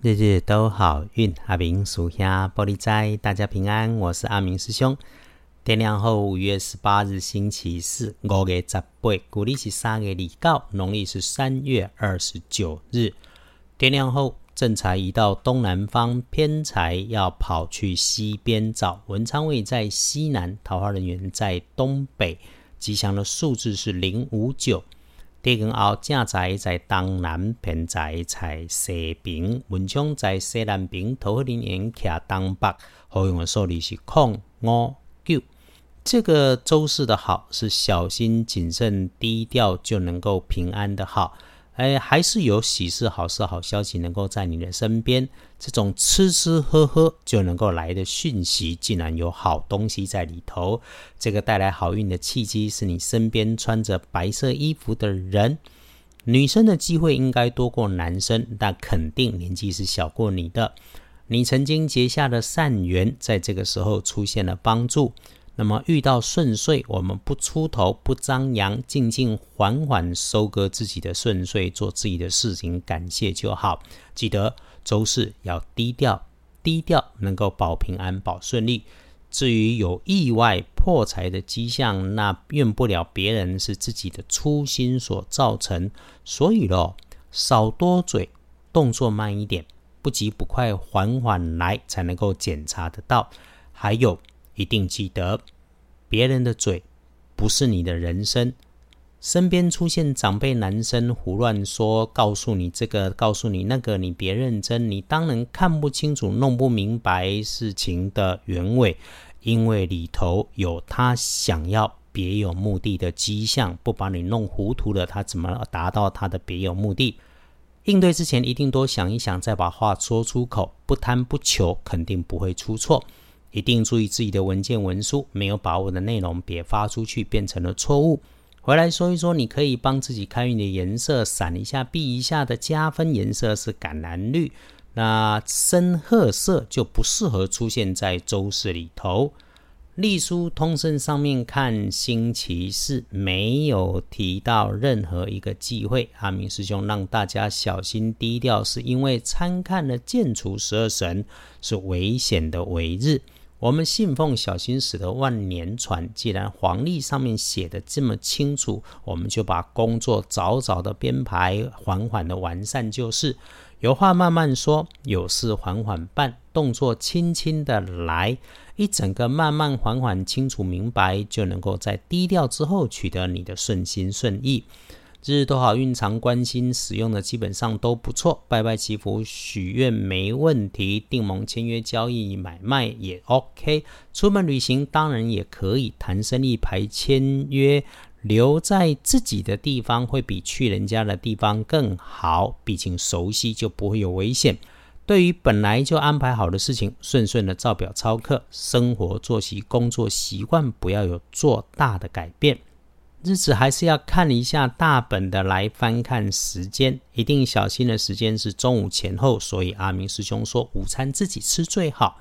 日日都好运，阿明属下玻璃斋，大家平安。我是阿明师兄。天亮后，五月十八日星期四，五月十八，古历是三月二九，农历是三月二十九日。天亮后，正财移到东南方，偏财要跑去西边找。文昌位在西南，桃花人员在东北。吉祥的数字是零五九。地宫后正宅在东南，偏宅在西边，文昌在西南边，桃花林缘徛东北，好用的数字是空五九。这个周四的好是小心谨慎、低调就能够平安的好。哎，还是有喜事、好事、好消息能够在你的身边。这种吃吃喝喝就能够来的讯息，竟然有好东西在里头。这个带来好运的契机，是你身边穿着白色衣服的人。女生的机会应该多过男生，但肯定年纪是小过你的。你曾经结下的善缘，在这个时候出现了帮助。那么遇到顺遂，我们不出头，不张扬，静静缓缓收割自己的顺遂，做自己的事情，感谢就好。记得周四要低调，低调能够保平安、保顺利。至于有意外破财的迹象，那怨不了别人，是自己的粗心所造成。所以咯，少多嘴，动作慢一点，不急不快，缓缓来，才能够检查得到。还有。一定记得，别人的嘴不是你的人生。身边出现长辈男生胡乱说，告诉你这个，告诉你那个，你别认真。你当然看不清楚、弄不明白事情的原委，因为里头有他想要别有目的的迹象。不把你弄糊涂了，他怎么达到他的别有目的？应对之前一定多想一想，再把话说出口。不贪不求，肯定不会出错。一定注意自己的文件文书，没有把握的内容别发出去，变成了错误。回来说一说，你可以帮自己开运的颜色，闪一下、避一下的加分颜色是橄榄绿。那深褐色就不适合出现在周四里头。隶书通胜上面看星期四没有提到任何一个忌讳。阿明师兄让大家小心低调，是因为参看了建除十二神是危险的尾日。我们信奉小心驶得万年船，既然黄历上面写的这么清楚，我们就把工作早早的编排，缓缓的完善就是。有话慢慢说，有事缓缓办，动作轻轻的来，一整个慢慢缓缓清楚明白，就能够在低调之后取得你的顺心顺意。日日都好运，常关心使用的基本上都不错。拜拜祈福许愿没问题，订盟签约交易买卖也 OK。出门旅行当然也可以，谈生意排签约，留在自己的地方会比去人家的地方更好，毕竟熟悉就不会有危险。对于本来就安排好的事情，顺顺的照表操课，生活作息、工作习惯不要有做大的改变。日子还是要看一下大本的来翻看时间，一定小心的时间是中午前后，所以阿明师兄说午餐自己吃最好。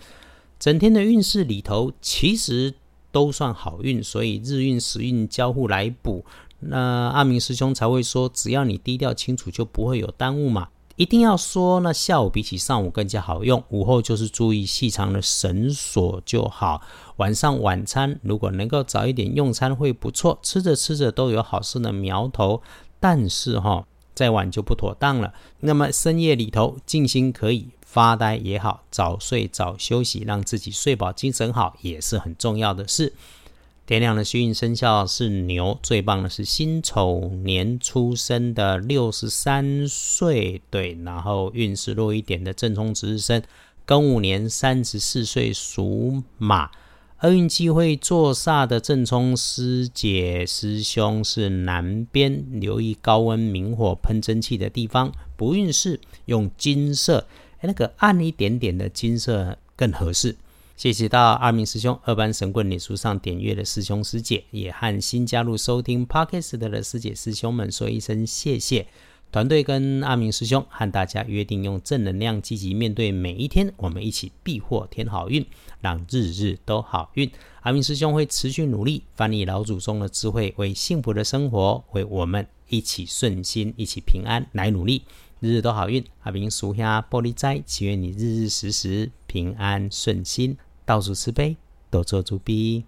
整天的运势里头其实都算好运，所以日运时运交互来补，那阿明师兄才会说只要你低调清楚就不会有耽误嘛。一定要说，那下午比起上午更加好用，午后就是注意细长的绳索就好。晚上晚餐如果能够早一点用餐会不错，吃着吃着都有好事的苗头。但是哈，再晚就不妥当了。那么深夜里头静心可以发呆也好，早睡早休息，让自己睡饱精神好也是很重要的事。天亮的幸运生肖是牛，最棒的是辛丑年出生的六十三岁，对，然后运势弱一点的正冲值日生，庚午年三十四岁属马，厄运机会坐煞的正冲师姐师兄是南边，留意高温明火喷蒸汽的地方，不运势用金色，那个暗一点点的金色更合适。谢谢到二明师兄、二班神棍脸书上点阅的师兄师姐，也和新加入收听 Podcast 的师姐师兄们说一声谢谢。团队跟阿明师兄和大家约定，用正能量积极面对每一天，我们一起必获天好运，让日日都好运。阿明师兄会持续努力，翻译老祖宗的智慧，为幸福的生活，为我们一起顺心、一起平安来努力。日日都好运。阿明属下玻璃斋，祈愿你日日时时平安顺心，到处慈悲，多做主逼。